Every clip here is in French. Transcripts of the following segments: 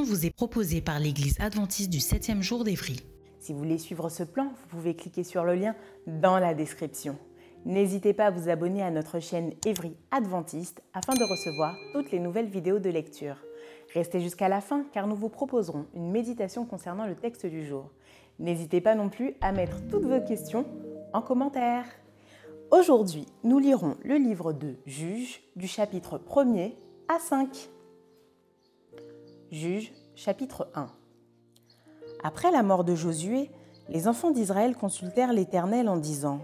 Vous est proposée par l'Église adventiste du 7e jour d'Évry. Si vous voulez suivre ce plan, vous pouvez cliquer sur le lien dans la description. N'hésitez pas à vous abonner à notre chaîne Évry Adventiste afin de recevoir toutes les nouvelles vidéos de lecture. Restez jusqu'à la fin car nous vous proposerons une méditation concernant le texte du jour. N'hésitez pas non plus à mettre toutes vos questions en commentaire. Aujourd'hui, nous lirons le livre de Juges du chapitre 1er à 5. Juges chapitre 1 Après la mort de Josué, les enfants d'Israël consultèrent l'Éternel en disant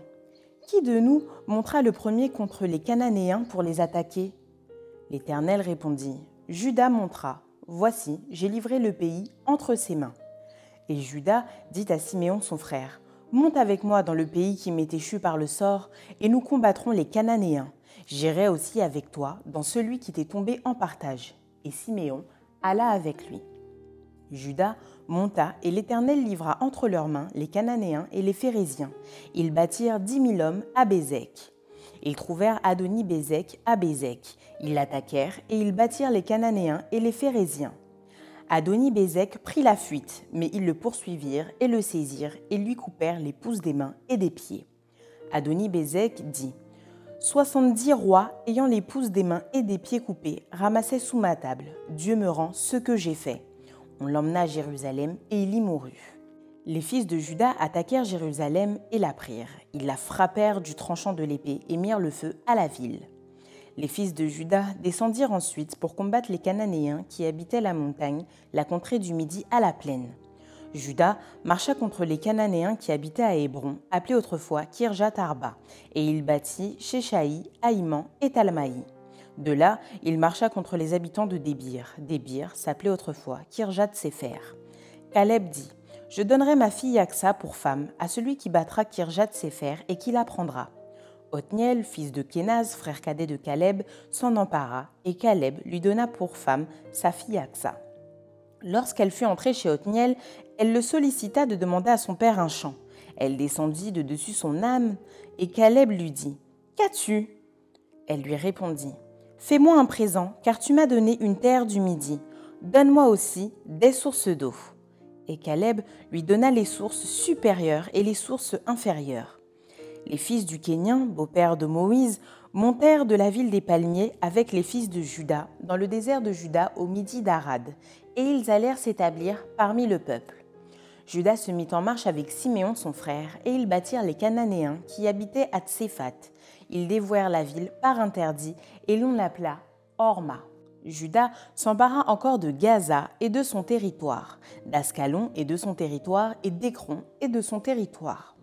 Qui de nous montra le premier contre les Cananéens pour les attaquer? L'Éternel répondit Judas montra Voici, j'ai livré le pays entre ses mains. Et Judas dit à Siméon son frère Monte avec moi dans le pays qui m'est échu par le sort, et nous combattrons les Cananéens. J'irai aussi avec toi dans celui qui t'est tombé en partage. Et Siméon alla avec lui. Judas monta et l'Éternel livra entre leurs mains les Cananéens et les Phérésiens. Ils bâtirent dix mille hommes à Bézek. Ils trouvèrent Adoni Bézek à Bézek. Ils l'attaquèrent et ils bâtirent les Cananéens et les Phérésiens. Adoni Bézek prit la fuite, mais ils le poursuivirent et le saisirent et lui coupèrent les pouces des mains et des pieds. Adoni Bézek dit Soixante-dix rois ayant les pouces des mains et des pieds coupés ramassaient sous ma table. Dieu me rend ce que j'ai fait. On l'emmena à Jérusalem et il y mourut. Les fils de Judas attaquèrent Jérusalem et la prirent. Ils la frappèrent du tranchant de l'épée et mirent le feu à la ville. Les fils de Judas descendirent ensuite pour combattre les Cananéens qui habitaient la montagne, la contrée du Midi à la plaine. Judas marcha contre les Cananéens qui habitaient à Hébron, appelé autrefois Kirjat Arba, et il bâtit Sheshaï, Haïman et Talmaï. De là, il marcha contre les habitants de Débir. Débir s'appelait autrefois Kirjat Sefer. Caleb dit Je donnerai ma fille Aksa pour femme à celui qui battra Kirjat Sefer et qui la prendra. Othniel, fils de Kénaz, frère cadet de Caleb, s'en empara, et Caleb lui donna pour femme sa fille Aksa. Lorsqu'elle fut entrée chez Othniel, elle le sollicita de demander à son père un champ. Elle descendit de dessus son âme, et Caleb lui dit Qu'as-tu? Elle lui répondit Fais-moi un présent, car tu m'as donné une terre du Midi. Donne-moi aussi des sources d'eau. Et Caleb lui donna les sources supérieures et les sources inférieures. Les fils du Kénien, beau-père de Moïse, montèrent de la ville des palmiers avec les fils de Juda dans le désert de Juda au midi d'Arad, et ils allèrent s'établir parmi le peuple. Judas se mit en marche avec Siméon son frère, et ils bâtirent les Cananéens qui habitaient à Tséphat. Ils dévouèrent la ville par interdit, et l'on l'appela Orma. Judas s'empara encore de Gaza et de son territoire, d'Ascalon et de son territoire, et d'Écron et de son territoire.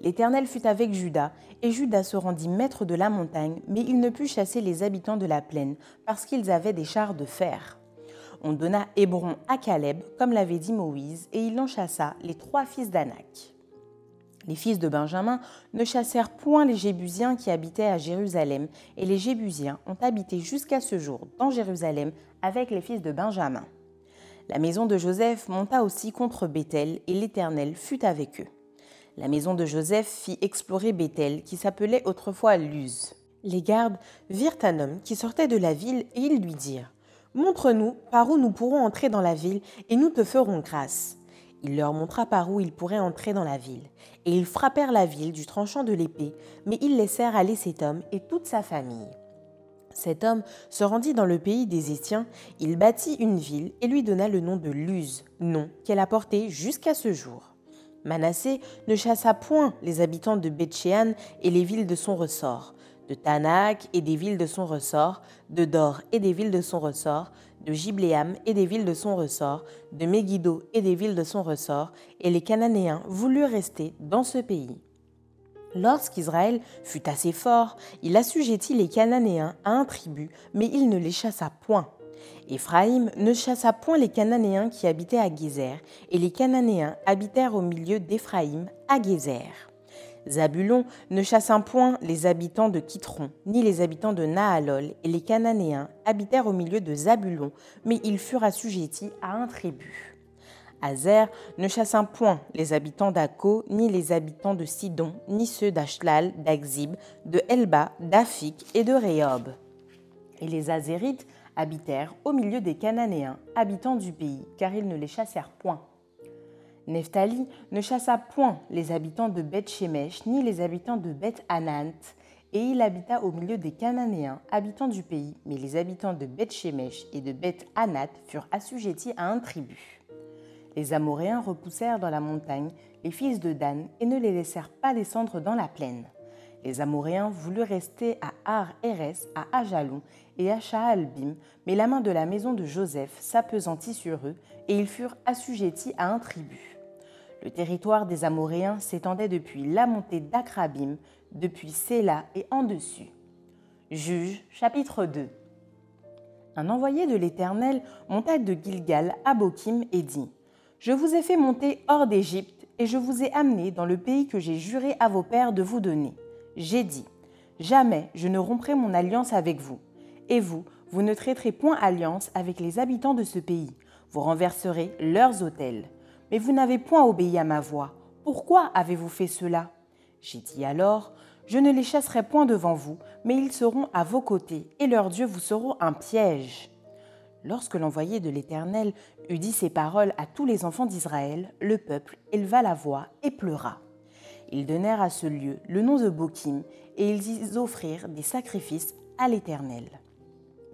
L'Éternel fut avec Judas, et Judas se rendit maître de la montagne, mais il ne put chasser les habitants de la plaine, parce qu'ils avaient des chars de fer. On donna Hébron à Caleb, comme l'avait dit Moïse, et il en chassa les trois fils d'Anak. Les fils de Benjamin ne chassèrent point les Jébusiens qui habitaient à Jérusalem, et les Jébusiens ont habité jusqu'à ce jour dans Jérusalem avec les fils de Benjamin. La maison de Joseph monta aussi contre Béthel, et l'Éternel fut avec eux. La maison de Joseph fit explorer Béthel, qui s'appelait autrefois Luz. Les gardes virent un homme qui sortait de la ville, et ils lui dirent Montre-nous par où nous pourrons entrer dans la ville, et nous te ferons grâce. Il leur montra par où ils pourraient entrer dans la ville. Et ils frappèrent la ville du tranchant de l'épée, mais ils laissèrent aller cet homme et toute sa famille. Cet homme se rendit dans le pays des Étiens, il bâtit une ville et lui donna le nom de Luz, nom qu'elle a porté jusqu'à ce jour. Manassé ne chassa point les habitants de Bethshéan et les villes de son ressort. de Tanak et des villes de son ressort, de Dor et des villes de son ressort, de Gibléam et des villes de son ressort, de Megiddo et des villes de son ressort, et les Cananéens voulurent rester dans ce pays. Lorsqu'Israël fut assez fort, il assujettit les Cananéens à un tribut, mais il ne les chassa point. Éphraïm ne chassa point les Cananéens qui habitaient à Gézer, et les Cananéens habitèrent au milieu d'Éphraïm à Gézer. Zabulon ne chassa point les habitants de Kitron, ni les habitants de Nahalol, et les Cananéens habitèrent au milieu de Zabulon, mais ils furent assujettis à un tribut. Azer ne chassa point les habitants d'Akko, ni les habitants de Sidon, ni ceux d'Ashlal, d'Akzib, de Elba, d'Afik et de Rehob. Et les Azérites habitèrent au milieu des Cananéens, habitants du pays, car ils ne les chassèrent point. Nephtali ne chassa point les habitants de Beth-Shemesh ni les habitants de Beth-Anant, et il habita au milieu des Cananéens, habitants du pays, mais les habitants de Beth-Shemesh et de Beth-Anat furent assujettis à un tribut. Les Amoréens repoussèrent dans la montagne les fils de Dan et ne les laissèrent pas descendre dans la plaine. Les Amoréens voulurent rester à Ar-Eres, à Ajalon et à Shaalbim, mais la main de la maison de Joseph s'apesantit sur eux, et ils furent assujettis à un tribut. Le territoire des Amoréens s'étendait depuis la montée d'Akrabim, depuis Séla et en dessus. Juge, chapitre 2. Un envoyé de l'Éternel monta de Gilgal à Bokim et dit Je vous ai fait monter hors d'Égypte et je vous ai amené dans le pays que j'ai juré à vos pères de vous donner. J'ai dit Jamais je ne romprai mon alliance avec vous. Et vous, vous ne traiterez point alliance avec les habitants de ce pays. Vous renverserez leurs autels. Mais vous n'avez point obéi à ma voix. Pourquoi avez-vous fait cela? J'ai dit alors, Je ne les chasserai point devant vous, mais ils seront à vos côtés, et leurs dieux vous seront un piège. Lorsque l'envoyé de l'Éternel eut dit ces paroles à tous les enfants d'Israël, le peuple éleva la voix et pleura. Ils donnèrent à ce lieu le nom de Bokim, et ils y offrirent des sacrifices à l'Éternel.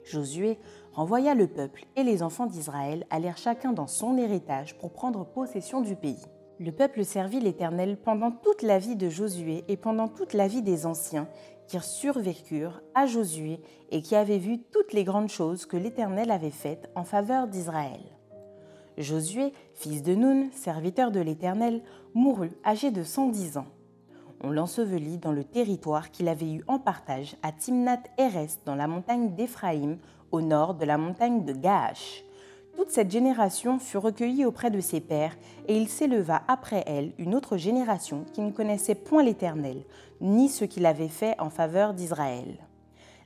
Josué renvoya le peuple et les enfants d'Israël allèrent chacun dans son héritage pour prendre possession du pays. Le peuple servit l'Éternel pendant toute la vie de Josué et pendant toute la vie des anciens qui survécurent à Josué et qui avaient vu toutes les grandes choses que l'Éternel avait faites en faveur d'Israël. Josué, fils de Nun, serviteur de l'Éternel, mourut âgé de 110 ans. On l'ensevelit dans le territoire qu'il avait eu en partage à Timnath-Hérès dans la montagne d'Éphraïm au nord de la montagne de Gaash. Toute cette génération fut recueillie auprès de ses pères, et il s'éleva après elle une autre génération qui ne connaissait point l'Éternel, ni ce qu'il avait fait en faveur d'Israël.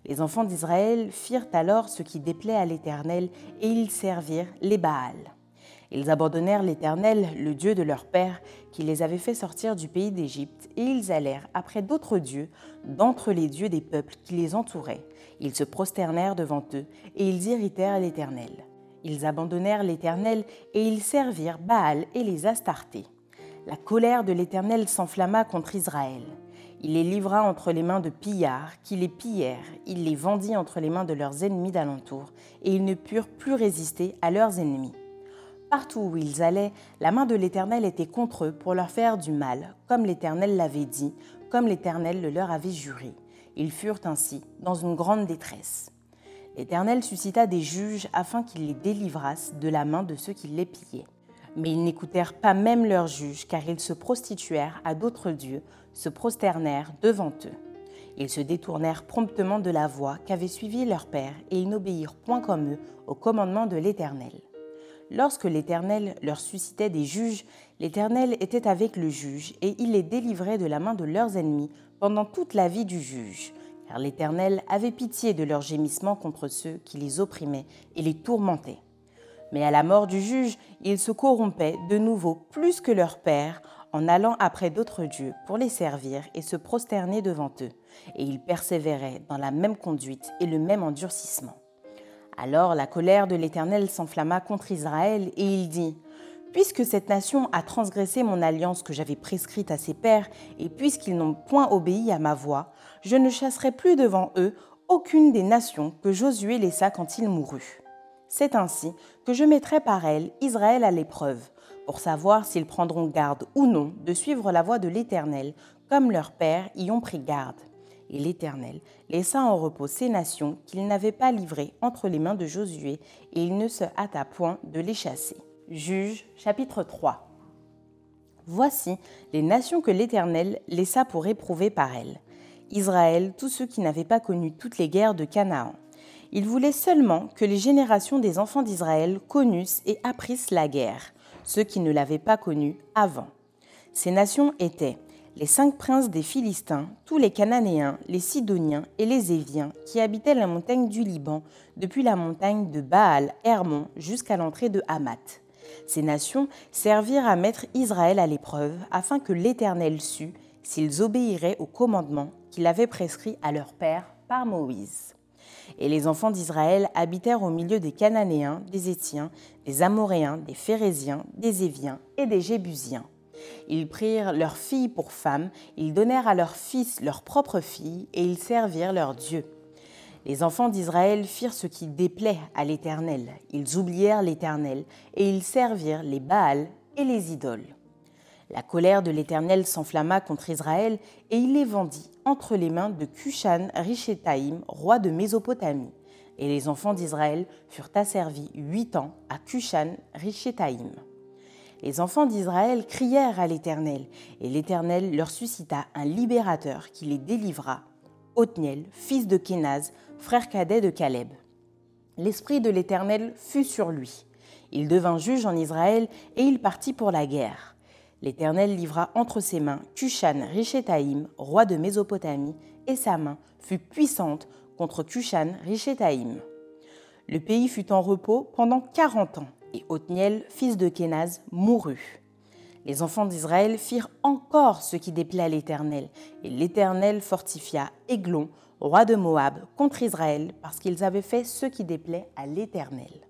Les enfants d'Israël firent alors ce qui déplaît à l'Éternel, et ils servirent les Baals. Ils abandonnèrent l'Éternel, le Dieu de leur père, qui les avait fait sortir du pays d'Égypte, et ils allèrent après d'autres dieux, d'entre les dieux des peuples qui les entouraient. Ils se prosternèrent devant eux, et ils irritèrent l'Éternel. Ils abandonnèrent l'Éternel, et ils servirent Baal et les Astartés. La colère de l'Éternel s'enflamma contre Israël. Il les livra entre les mains de pillards, qui les pillèrent, il les vendit entre les mains de leurs ennemis d'alentour, et ils ne purent plus résister à leurs ennemis. Partout où ils allaient, la main de l'Éternel était contre eux pour leur faire du mal, comme l'Éternel l'avait dit, comme l'Éternel le leur avait juré. Ils furent ainsi dans une grande détresse. L'Éternel suscita des juges afin qu'ils les délivrassent de la main de ceux qui les pillaient. Mais ils n'écoutèrent pas même leurs juges, car ils se prostituèrent à d'autres dieux, se prosternèrent devant eux. Ils se détournèrent promptement de la voie qu'avait suivie leur père, et ils n'obéirent point comme eux au commandement de l'Éternel. Lorsque l'Éternel leur suscitait des juges, l'Éternel était avec le juge, et il les délivrait de la main de leurs ennemis pendant toute la vie du juge, car l'Éternel avait pitié de leurs gémissements contre ceux qui les opprimaient et les tourmentaient. Mais à la mort du juge, ils se corrompaient de nouveau plus que leur père en allant après d'autres dieux pour les servir et se prosterner devant eux, et ils persévéraient dans la même conduite et le même endurcissement. Alors la colère de l'Éternel s'enflamma contre Israël, et il dit, Puisque cette nation a transgressé mon alliance que j'avais prescrite à ses pères, et puisqu'ils n'ont point obéi à ma voix, je ne chasserai plus devant eux aucune des nations que Josué laissa quand il mourut. C'est ainsi que je mettrai par elles Israël à l'épreuve, pour savoir s'ils prendront garde ou non de suivre la voie de l'Éternel, comme leurs pères y ont pris garde. Et l'Éternel laissa en repos ces nations qu'il n'avait pas livrées entre les mains de Josué, et il ne se hâta point de les chasser. Juge chapitre 3 Voici les nations que l'Éternel laissa pour éprouver par elles. Israël, tous ceux qui n'avaient pas connu toutes les guerres de Canaan. Il voulait seulement que les générations des enfants d'Israël connussent et apprissent la guerre, ceux qui ne l'avaient pas connue avant. Ces nations étaient les cinq princes des Philistins, tous les Cananéens, les Sidoniens et les Éviens qui habitaient la montagne du Liban, depuis la montagne de Baal Hermon jusqu'à l'entrée de Hamath. Ces nations servirent à mettre Israël à l'épreuve afin que l'Éternel sût s'ils obéiraient au commandement qu'il avait prescrit à leur père par Moïse. Et les enfants d'Israël habitèrent au milieu des Cananéens, des Étiens, des Amoréens, des Phérésiens, des Éviens et des Jébusiens. Ils prirent leurs filles pour femmes, ils donnèrent à leurs fils leurs propres filles, et ils servirent leurs dieux. Les enfants d'Israël firent ce qui déplaît à l'Éternel. Ils oublièrent l'Éternel et ils servirent les Baals et les idoles. La colère de l'Éternel s'enflamma contre Israël et il les vendit entre les mains de Cushan Richetaïm, roi de Mésopotamie. Et les enfants d'Israël furent asservis huit ans à Cushan Richetaïm. Les enfants d'Israël crièrent à l'Éternel, et l'Éternel leur suscita un libérateur qui les délivra, Othniel, fils de Kénaz, frère cadet de Caleb. L'Esprit de l'Éternel fut sur lui. Il devint juge en Israël et il partit pour la guerre. L'Éternel livra entre ses mains Cushan Richetaïm, roi de Mésopotamie, et sa main fut puissante contre Cushan Richetaïm. Le pays fut en repos pendant quarante ans, et Othniel, fils de Kénaz, mourut. Les enfants d'Israël firent encore ce qui déplaît à l'Éternel, et l'Éternel fortifia Églon, roi de Moab, contre Israël, parce qu'ils avaient fait ce qui déplaît à l'Éternel.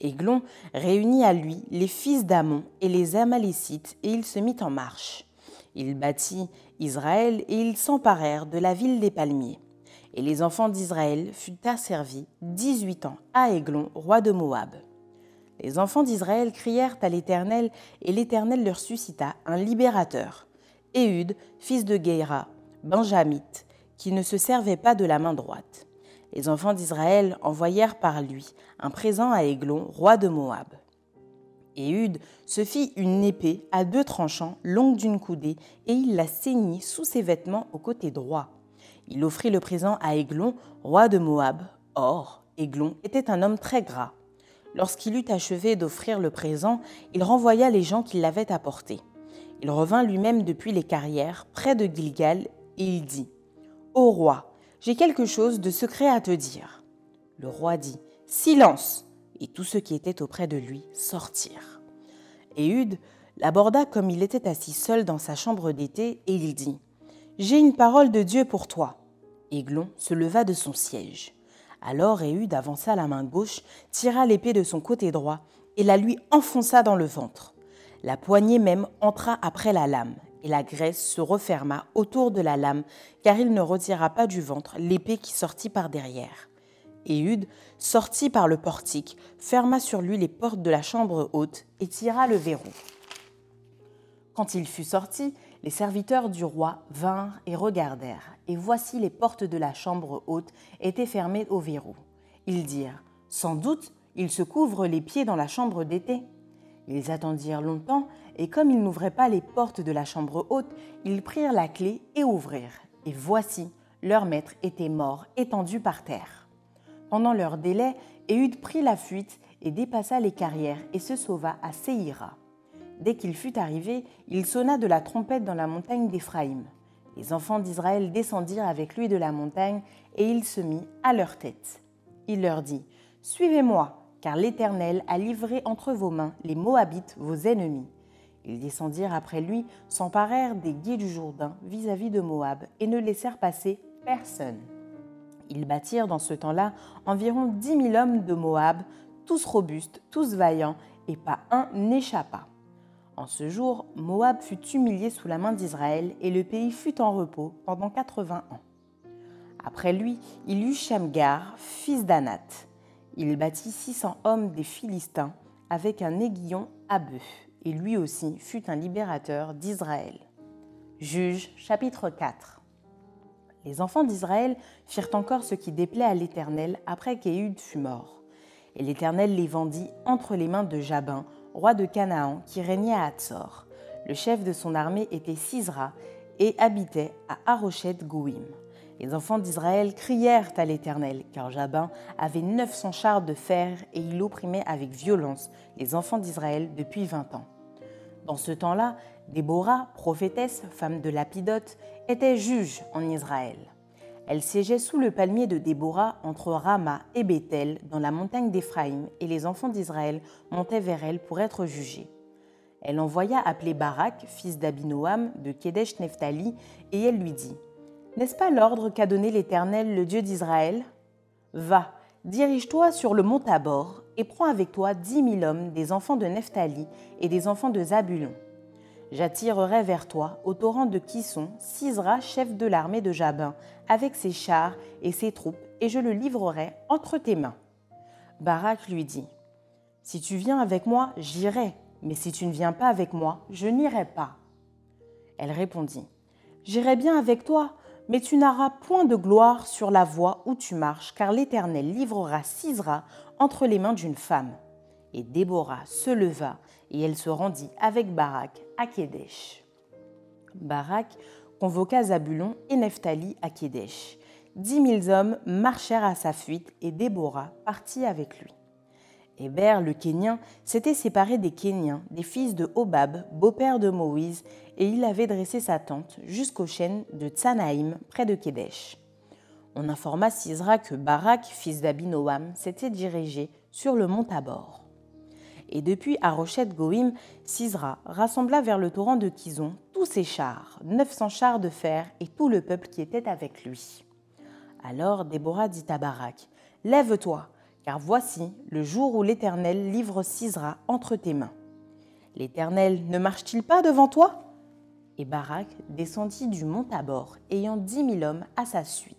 Églon réunit à lui les fils d'Amon et les Amalécites, et il se mit en marche. Il bâtit Israël, et ils s'emparèrent de la ville des palmiers. Et les enfants d'Israël furent asservis dix-huit ans à Églon, roi de Moab. Les enfants d'Israël crièrent à l'Éternel, et l'Éternel leur suscita un libérateur, Éhud, fils de Guéra, benjamite, qui ne se servait pas de la main droite. Les enfants d'Israël envoyèrent par lui un présent à Églon, roi de Moab. Éhud se fit une épée à deux tranchants, longue d'une coudée, et il la ceignit sous ses vêtements au côté droit. Il offrit le présent à Églon, roi de Moab. Or, Églon était un homme très gras. Lorsqu'il eut achevé d'offrir le présent, il renvoya les gens qui l'avaient apporté. Il revint lui-même depuis les carrières, près de Gilgal, et il dit Ô roi, j'ai quelque chose de secret à te dire. Le roi dit Silence Et tous ceux qui étaient auprès de lui sortirent. Éhud l'aborda comme il était assis seul dans sa chambre d'été, et il dit J'ai une parole de Dieu pour toi. Aiglon se leva de son siège. Alors Éhud avança la main gauche, tira l'épée de son côté droit et la lui enfonça dans le ventre. La poignée même entra après la lame, et la graisse se referma autour de la lame, car il ne retira pas du ventre l'épée qui sortit par derrière. Éhud sortit par le portique, ferma sur lui les portes de la chambre haute et tira le verrou. Quand il fut sorti, les serviteurs du roi vinrent et regardèrent, et voici les portes de la chambre haute étaient fermées au verrou. Ils dirent Sans doute, il se couvre les pieds dans la chambre d'été. Ils attendirent longtemps, et comme ils n'ouvraient pas les portes de la chambre haute, ils prirent la clé et ouvrirent. Et voici, leur maître était mort, étendu par terre. Pendant leur délai, Éhud prit la fuite et dépassa les carrières et se sauva à Séhira. Dès qu'il fut arrivé, il sonna de la trompette dans la montagne d'Éphraïm. Les enfants d'Israël descendirent avec lui de la montagne, et il se mit à leur tête. Il leur dit, Suivez-moi, car l'Éternel a livré entre vos mains les Moabites, vos ennemis. Ils descendirent après lui, s'emparèrent des guiers du Jourdain vis-à-vis de Moab, et ne laissèrent passer personne. Ils bâtirent dans ce temps-là environ dix mille hommes de Moab, tous robustes, tous vaillants, et pas un n'échappa. En ce jour, Moab fut humilié sous la main d'Israël et le pays fut en repos pendant 80 ans. Après lui, il eut Shamgar, fils d'Anath. Il bâtit 600 hommes des Philistins avec un aiguillon à bœuf, et lui aussi fut un libérateur d'Israël. Juge chapitre 4 Les enfants d'Israël firent encore ce qui déplaît à l'Éternel après qu'Éhud fut mort. Et l'Éternel les vendit entre les mains de Jabin, roi de Canaan, qui régnait à Hatzor. Le chef de son armée était Sisra et habitait à Harochet Gouim. Les enfants d'Israël crièrent à l'Éternel, car Jabin avait 900 chars de fer et il opprimait avec violence les enfants d'Israël depuis vingt ans. Dans ce temps-là, Déborah, prophétesse, femme de Lapidote, était juge en Israël. Elle siégeait sous le palmier de Déborah entre Rama et Bethel dans la montagne d'Éphraïm et les enfants d'Israël montaient vers elle pour être jugés. Elle envoya appeler Barak, fils d'Abinoam, de Kedesh Nephtali, et elle lui dit N'est-ce pas l'ordre qu'a donné l'Éternel, le Dieu d'Israël? Va, dirige-toi sur le mont Tabor et prends avec toi dix mille hommes des enfants de Nephtali et des enfants de Zabulon J'attirerai vers toi, au torrent de Kisson, Sisra, chef de l'armée de Jabin, avec ses chars et ses troupes, et je le livrerai entre tes mains. Barak lui dit Si tu viens avec moi, j'irai, mais si tu ne viens pas avec moi, je n'irai pas. Elle répondit J'irai bien avec toi, mais tu n'auras point de gloire sur la voie où tu marches, car l'Éternel livrera Sisra entre les mains d'une femme. Et Déborah se leva et elle se rendit avec Barak à Kédesh. Convoqua Zabulon et Nephtali à Kédesh. Dix mille hommes marchèrent à sa fuite et Déborah partit avec lui. Héber, le Kénien, s'était séparé des Kéniens, des fils de Hobab, beau-père de Moïse, et il avait dressé sa tente jusqu'aux chênes de Tsanaïm, près de Kédesh. On informa Sisra que Barak, fils d'Abinoam, s'était dirigé sur le mont Tabor et depuis Arochet Goïm, Sisra rassembla vers le torrent de Kizon tous ses chars, 900 chars de fer et tout le peuple qui était avec lui. Alors Déborah dit à Barak Lève-toi, car voici le jour où l'Éternel livre Sisra entre tes mains. L'Éternel ne marche-t-il pas devant toi? Et Barak descendit du mont Tabor, ayant dix mille hommes à sa suite.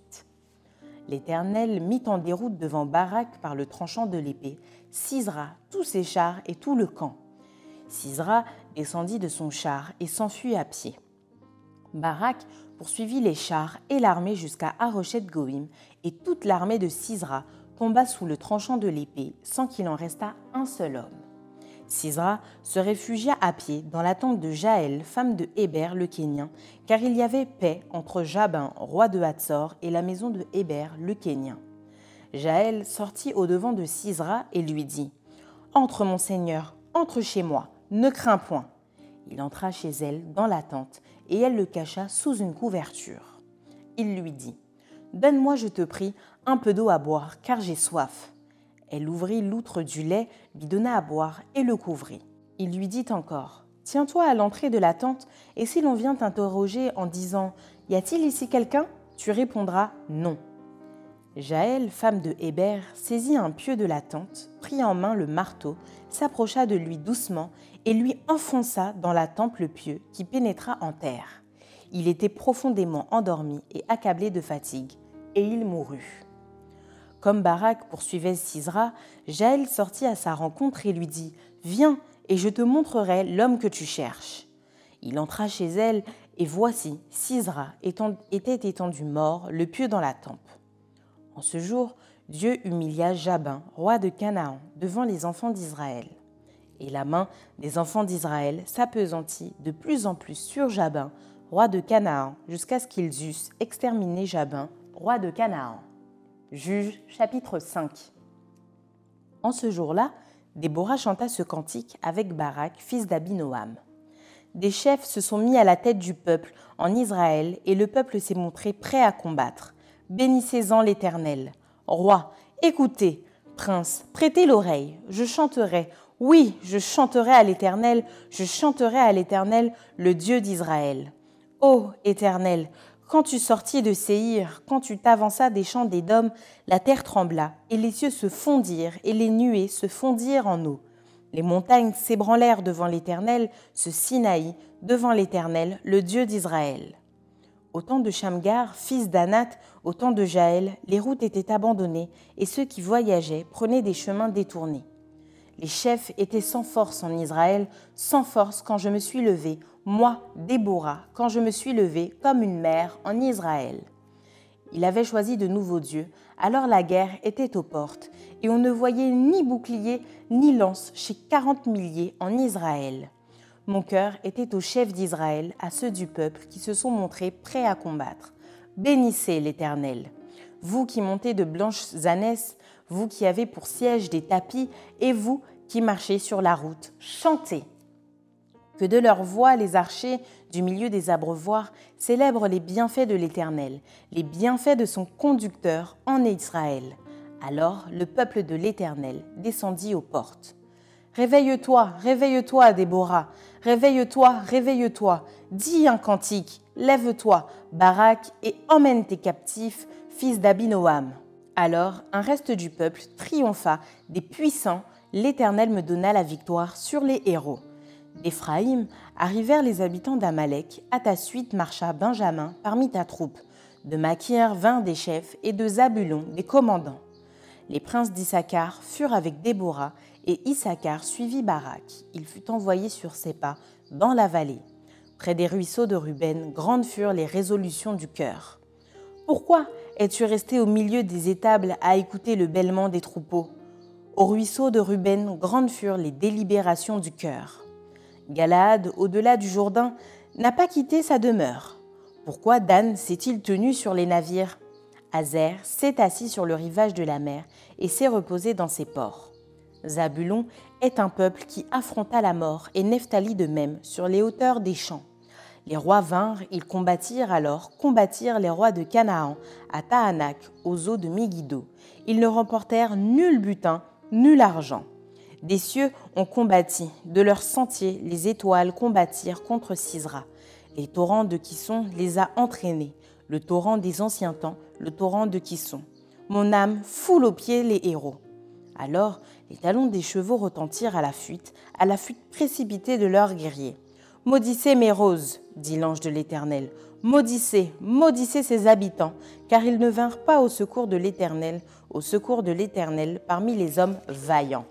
L'Éternel mit en déroute devant Barak par le tranchant de l'épée Sisra, tous ses chars et tout le camp. Sisra descendit de son char et s'enfuit à pied. Barak poursuivit les chars et l'armée jusqu'à Harochet Goïm, et toute l'armée de Sisra tomba sous le tranchant de l'épée sans qu'il en restât un seul homme. Sisra se réfugia à pied dans la tente de Jaël, femme de Héber le Kénien, car il y avait paix entre Jabin, roi de Hatzor, et la maison de Héber le Kénien. Jaël sortit au-devant de Sisra et lui dit Entre, mon seigneur, entre chez moi, ne crains point. Il entra chez elle dans la tente, et elle le cacha sous une couverture. Il lui dit Donne-moi, je te prie, un peu d'eau à boire, car j'ai soif. Elle ouvrit l'outre du lait, lui donna à boire et le couvrit. Il lui dit encore Tiens-toi à l'entrée de la tente, et si l'on vient t'interroger en disant Y a-t-il ici quelqu'un? tu répondras Non. Jaël, femme de Héber, saisit un pieu de la tente, prit en main le marteau, s'approcha de lui doucement et lui enfonça dans la tempe le pieu qui pénétra en terre. Il était profondément endormi et accablé de fatigue, et il mourut. Comme Barak poursuivait Sisra, Jaël sortit à sa rencontre et lui dit Viens, et je te montrerai l'homme que tu cherches. Il entra chez elle, et voici, Sisra était étendu mort, le pieu dans la tempe. En ce jour, Dieu humilia Jabin, roi de Canaan, devant les enfants d'Israël. Et la main des enfants d'Israël s'apesantit de plus en plus sur Jabin, roi de Canaan, jusqu'à ce qu'ils eussent exterminé Jabin, roi de Canaan. Juge chapitre 5 En ce jour-là, Déborah chanta ce cantique avec Barak, fils d'Abinoam. Des chefs se sont mis à la tête du peuple en Israël et le peuple s'est montré prêt à combattre. Bénissez-en l'Éternel. Roi, écoutez, prince, prêtez l'oreille, je chanterai, oui, je chanterai à l'Éternel, je chanterai à l'Éternel, le Dieu d'Israël. Ô Éternel, quand tu sortis de Séhir, quand tu t'avanças des champs d'Édom, la terre trembla, et les cieux se fondirent, et les nuées se fondirent en eau. Les montagnes s'ébranlèrent devant l'Éternel, ce Sinaï, devant l'Éternel, le Dieu d'Israël. Au temps de Shamgar, fils d'Anath, au temps de Jaël, les routes étaient abandonnées, et ceux qui voyageaient prenaient des chemins détournés. Les chefs étaient sans force en Israël, sans force quand je me suis levée, moi, Déborah, quand je me suis levée comme une mère en Israël. Il avait choisi de nouveaux dieux, alors la guerre était aux portes, et on ne voyait ni bouclier ni lance chez quarante milliers en Israël. Mon cœur était aux chefs d'Israël, à ceux du peuple qui se sont montrés prêts à combattre. Bénissez l'Éternel. Vous qui montez de blanches ânesses, vous qui avez pour siège des tapis, et vous qui marchez sur la route, chantez. Que de leur voix les archers du milieu des abreuvoirs célèbrent les bienfaits de l'Éternel, les bienfaits de son conducteur en Israël. Alors le peuple de l'Éternel descendit aux portes. Réveille-toi, réveille-toi, Déborah, réveille-toi, réveille-toi, dis un cantique, lève-toi, Barak, et emmène tes captifs, fils d'Abinoam. Alors un reste du peuple triompha des puissants, l'Éternel me donna la victoire sur les héros. D'Éphraïm arrivèrent les habitants d'Amalek, à ta suite marcha Benjamin parmi ta troupe. De Makir vinrent des chefs et de Zabulon des commandants. Les princes d'Issachar furent avec Déborah, et Issachar suivit Barak. Il fut envoyé sur ses pas dans la vallée. Près des ruisseaux de Ruben, grandes furent les résolutions du cœur. Pourquoi es-tu resté au milieu des étables à écouter le bêlement des troupeaux? Au ruisseau de Ruben, grandes furent les délibérations du cœur. Galaad, au-delà du Jourdain, n'a pas quitté sa demeure. Pourquoi Dan s'est-il tenu sur les navires? Azer s'est assis sur le rivage de la mer et s'est reposé dans ses ports. Zabulon est un peuple qui affronta la mort et Nephtali de même sur les hauteurs des champs. Les rois vinrent, ils combattirent alors, combattirent les rois de Canaan à Tahanak, aux eaux de Megiddo. Ils ne remportèrent nul butin, nul argent. Des cieux ont combattu, de leurs sentiers les étoiles combattirent contre Sisra. Les torrents de Kisson les a entraînés, le torrent des anciens temps, le torrent de Kisson. Mon âme foule aux pieds les héros. Alors les talons des chevaux retentirent à la fuite, à la fuite précipitée de leurs guerriers. Maudissez mes roses, dit l'ange de l'Éternel. Maudissez, maudissez ses habitants, car ils ne vinrent pas au secours de l'Éternel, au secours de l'Éternel parmi les hommes vaillants.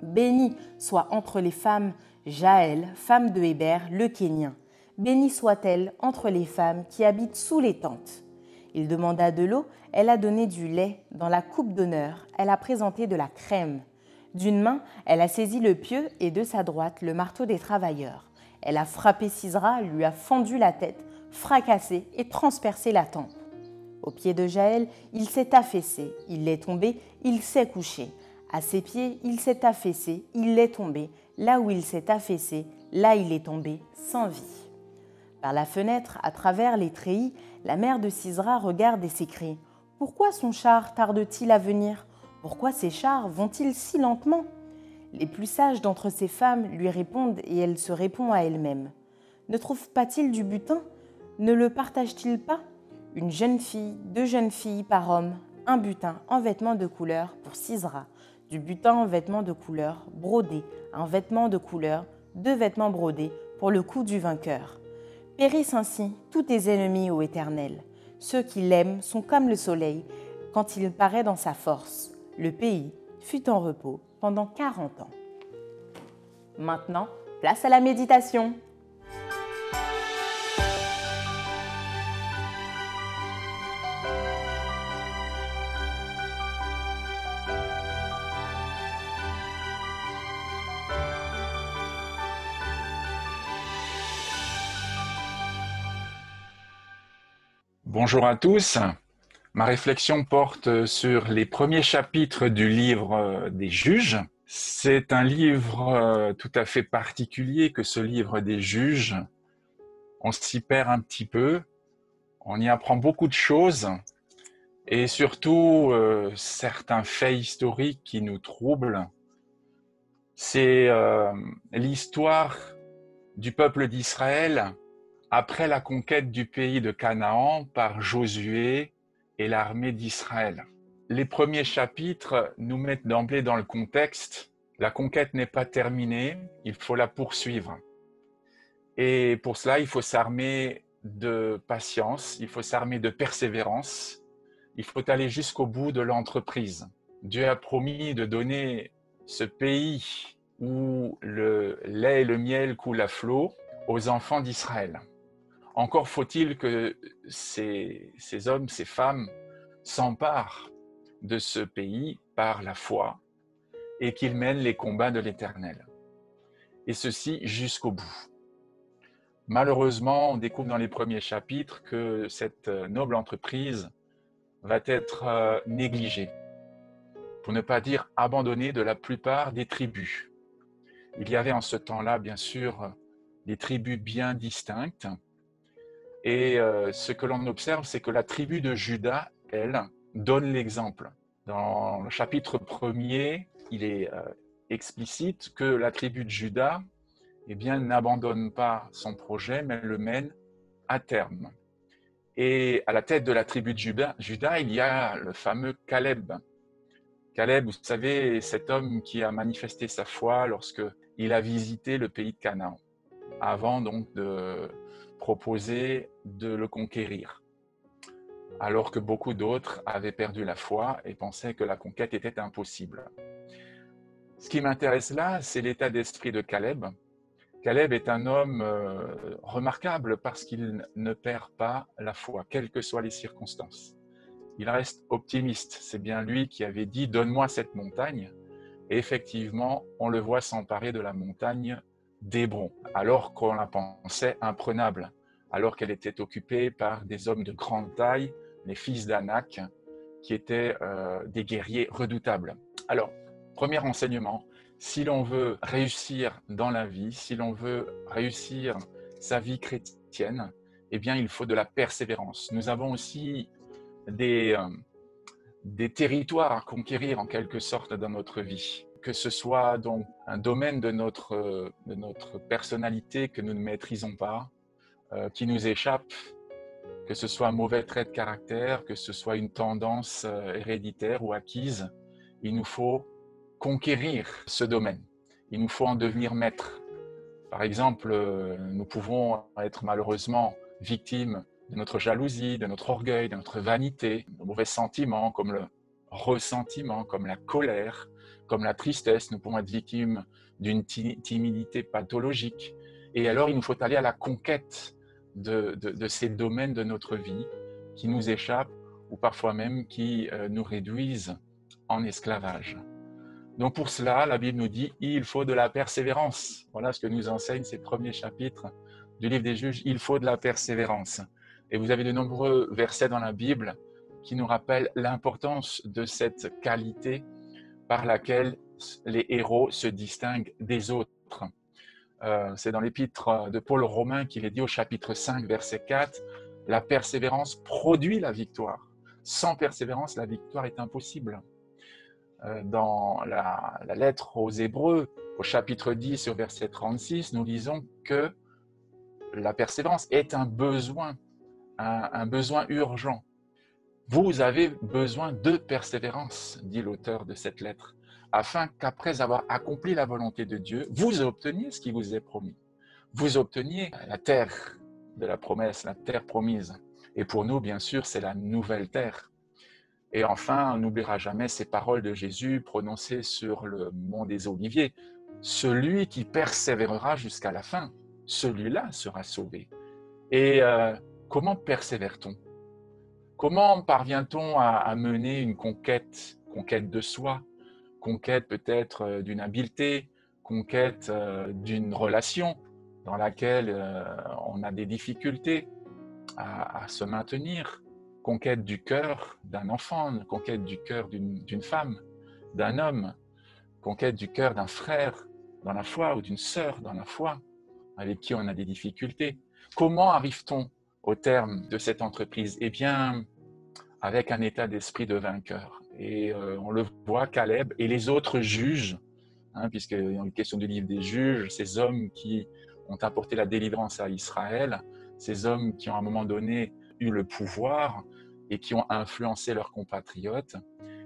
Béni soit entre les femmes Jaël, femme de Héber, le Kénien. Béni soit-elle entre les femmes qui habitent sous les tentes. Il demanda de l'eau, elle a donné du lait. Dans la coupe d'honneur, elle a présenté de la crème. D'une main, elle a saisi le pieu et de sa droite le marteau des travailleurs. Elle a frappé Sisra, lui a fendu la tête, fracassé et transpercé la tempe. Au pied de Jaël, il s'est affaissé, il est tombé, il s'est couché. À ses pieds, il s'est affaissé, il est tombé. Là où il s'est affaissé, là il est tombé, sans vie. Par la fenêtre, à travers les treillis, la mère de Sisra regarde et s'écrie Pourquoi son char tarde-t-il à venir? Pourquoi ses chars vont-ils si lentement? Les plus sages d'entre ces femmes lui répondent et elle se répond à elle-même Ne trouve pas-il du butin? Ne le partage-t-il pas? Une jeune fille, deux jeunes filles par homme, un butin en vêtements de couleur pour Sisra du butin en vêtements de couleur, brodé, un vêtement de couleur, deux vêtements brodés, pour le coup du vainqueur. Périssent ainsi tous tes ennemis, ô Éternel. Ceux qui l'aiment sont comme le soleil quand il paraît dans sa force. Le pays fut en repos pendant quarante ans. Maintenant, place à la méditation. Bonjour à tous. Ma réflexion porte sur les premiers chapitres du livre des juges. C'est un livre euh, tout à fait particulier que ce livre des juges. On s'y perd un petit peu, on y apprend beaucoup de choses et surtout euh, certains faits historiques qui nous troublent. C'est euh, l'histoire du peuple d'Israël après la conquête du pays de Canaan par Josué et l'armée d'Israël. Les premiers chapitres nous mettent d'emblée dans le contexte. La conquête n'est pas terminée, il faut la poursuivre. Et pour cela, il faut s'armer de patience, il faut s'armer de persévérance, il faut aller jusqu'au bout de l'entreprise. Dieu a promis de donner ce pays où le lait et le miel coulent à flot aux enfants d'Israël. Encore faut-il que ces, hommes, ces femmes s'emparent de ce pays par la foi et qu'ils mènent les combats de l'Éternel. Et ceci jusqu'au bout. Malheureusement, on découvre dans les premiers chapitres que cette noble entreprise va être euh, négligée, pour ne pas dire abandonnée de la plupart des tribus. Il y avait en ce temps-là, bien sûr, des tribus bien distinctes. Et euh, ce que l'on observe, c'est que la tribu de Judas, elle, donne l'exemple. Dans le chapitre premier, il est euh, explicite que la tribu de Judas eh n'abandonne pas son projet, mais le mène à terme. Et à la tête de la tribu de Judas il y a le fameux Caleb. Caleb, vous savez, cet homme qui a manifesté sa foi lorsque il a visité le pays de Canaan, avant donc de proposer de le conquérir alors que beaucoup d'autres avaient perdu la foi et pensaient que la conquête était impossible. Ce qui m'intéresse là, c'est l'état d'esprit de Caleb. Caleb est un homme euh, remarquable parce qu'il ne perd pas la foi, quelles que soient les circonstances. Il reste optimiste. C'est bien lui qui avait dit Donne-moi cette montagne. Et effectivement, on le voit s'emparer de la montagne alors qu'on la pensait imprenable, alors qu'elle était occupée par des hommes de grande taille, les fils d'Anak, qui étaient euh, des guerriers redoutables. Alors, premier enseignement, si l'on veut réussir dans la vie, si l'on veut réussir sa vie chrétienne, eh bien, il faut de la persévérance. Nous avons aussi des, euh, des territoires à conquérir en quelque sorte dans notre vie. Que ce soit donc un domaine de notre, de notre personnalité que nous ne maîtrisons pas, euh, qui nous échappe, que ce soit un mauvais trait de caractère, que ce soit une tendance euh, héréditaire ou acquise, il nous faut conquérir ce domaine. Il nous faut en devenir maître. Par exemple, euh, nous pouvons être malheureusement victimes de notre jalousie, de notre orgueil, de notre vanité, de mauvais sentiments comme le ressentiment, comme la colère, comme la tristesse. Nous pouvons être victimes d'une timidité pathologique. Et alors, il nous faut aller à la conquête de, ces domaines de notre vie qui nous échappent ou parfois même qui euh, nous réduisent en esclavage. Donc pour cela, la Bible nous dit, il faut de la persévérance. Voilà ce que nous enseignent ces premiers chapitres du livre des juges, il faut de la persévérance. Et vous avez de nombreux versets dans la Bible qui nous rappellent l'importance de cette qualité par laquelle les héros se distinguent des autres. Euh, c'est dans l'épître de Paul Romain qu'il est dit au chapitre 5, verset 4, la persévérance produit la victoire. Sans persévérance, la victoire est impossible. Euh, dans la, lettre aux Hébreux, au chapitre 10, au verset 36, nous lisons que la persévérance est un besoin, un besoin urgent. Vous avez besoin de persévérance, dit l'auteur de cette lettre afin qu'après avoir accompli la volonté de Dieu, vous obteniez ce qui vous est promis. Vous obteniez la terre de la promesse, la terre promise. Et pour nous, bien sûr, c'est la nouvelle terre. Et enfin, on n'oubliera jamais ces paroles de Jésus prononcées sur le mont des Oliviers. Celui qui persévérera jusqu'à la fin, celui-là sera sauvé. Et euh, comment persévère-t-on? Comment parvient-on à mener une conquête, conquête de soi, conquête peut-être euh, d'une habileté, conquête euh, d'une relation dans laquelle euh, on a des difficultés à, se maintenir, conquête du cœur d'un enfant, conquête du cœur d'une femme, d'un homme, conquête du cœur d'un frère dans la foi ou d'une sœur dans la foi avec qui on a des difficultés. Comment arrive-t-on au terme de cette entreprise Eh bien, avec un état d'esprit de vainqueur. Et euh, on le voit, Caleb et les autres juges, hein, puisqu'il y a une question du livre des juges, ces hommes qui ont apporté la délivrance à Israël, ces hommes qui ont à un moment donné eu le pouvoir et qui ont influencé leurs compatriotes,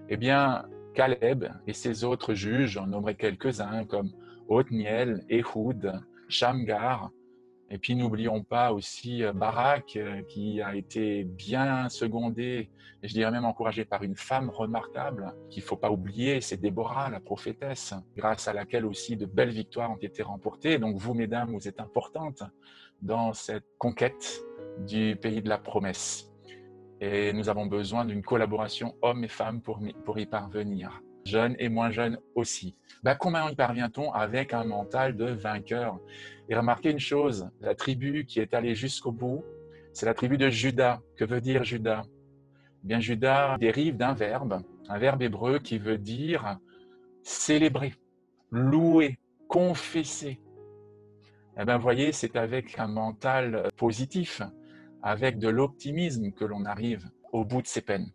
eh bien, Caleb et ses autres juges, j'en nommerai quelques-uns comme Othniel, Ehud, Shamgar, et puis n'oublions pas aussi euh, Barak, euh, qui a été bien secondé, et je dirais même encouragé par une femme remarquable, qu'il ne faut pas oublier, c'est Déborah, la prophétesse, grâce à laquelle aussi de belles victoires ont été remportées. Donc vous, mesdames, vous êtes importantes dans cette conquête du pays de la promesse. Et nous avons besoin d'une collaboration hommes et femmes pour, pour y parvenir, jeunes et moins jeunes aussi. Ben, comment y parvient-on avec un mental de vainqueur? Et remarquez une chose, la tribu qui est allée jusqu'au bout, c'est la tribu de Judas. Que veut dire Judas eh Bien, Judas dérive d'un verbe, un verbe hébreu qui veut dire célébrer, louer, confesser. Eh bien, voyez, c'est avec un mental positif, avec de l'optimisme que l'on arrive au bout de ses peines.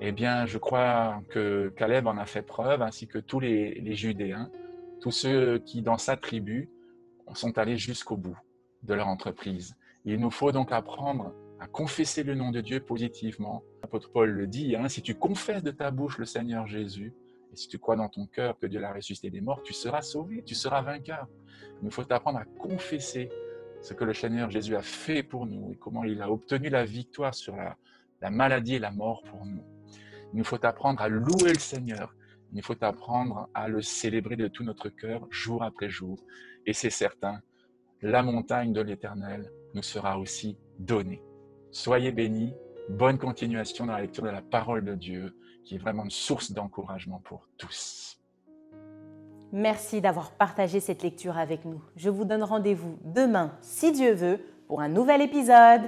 Eh bien, je crois que Caleb en a fait preuve, ainsi que tous les, Judéens, tous ceux qui, dans sa tribu, sont allés jusqu'au bout de leur entreprise. Il nous faut donc apprendre à confesser le nom de Dieu positivement. L'apôtre Paul le dit, hein, si tu confesses de ta bouche le Seigneur Jésus, et si tu crois dans ton cœur que Dieu l'a ressuscité des morts, tu seras sauvé, tu seras vainqueur. Il nous faut apprendre à confesser ce que le Seigneur Jésus a fait pour nous et comment il a obtenu la victoire sur la maladie et la mort pour nous. Il nous faut apprendre à louer le Seigneur. Il nous faut apprendre à le célébrer de tout notre cœur, jour après jour. Et c'est certain, la montagne de l'Éternel nous sera aussi donnée. Soyez bénis. Bonne continuation dans la lecture de la parole de Dieu, qui est vraiment une source d'encouragement pour tous. Merci d'avoir partagé cette lecture avec nous. Je vous donne rendez-vous demain, si Dieu veut, pour un nouvel épisode.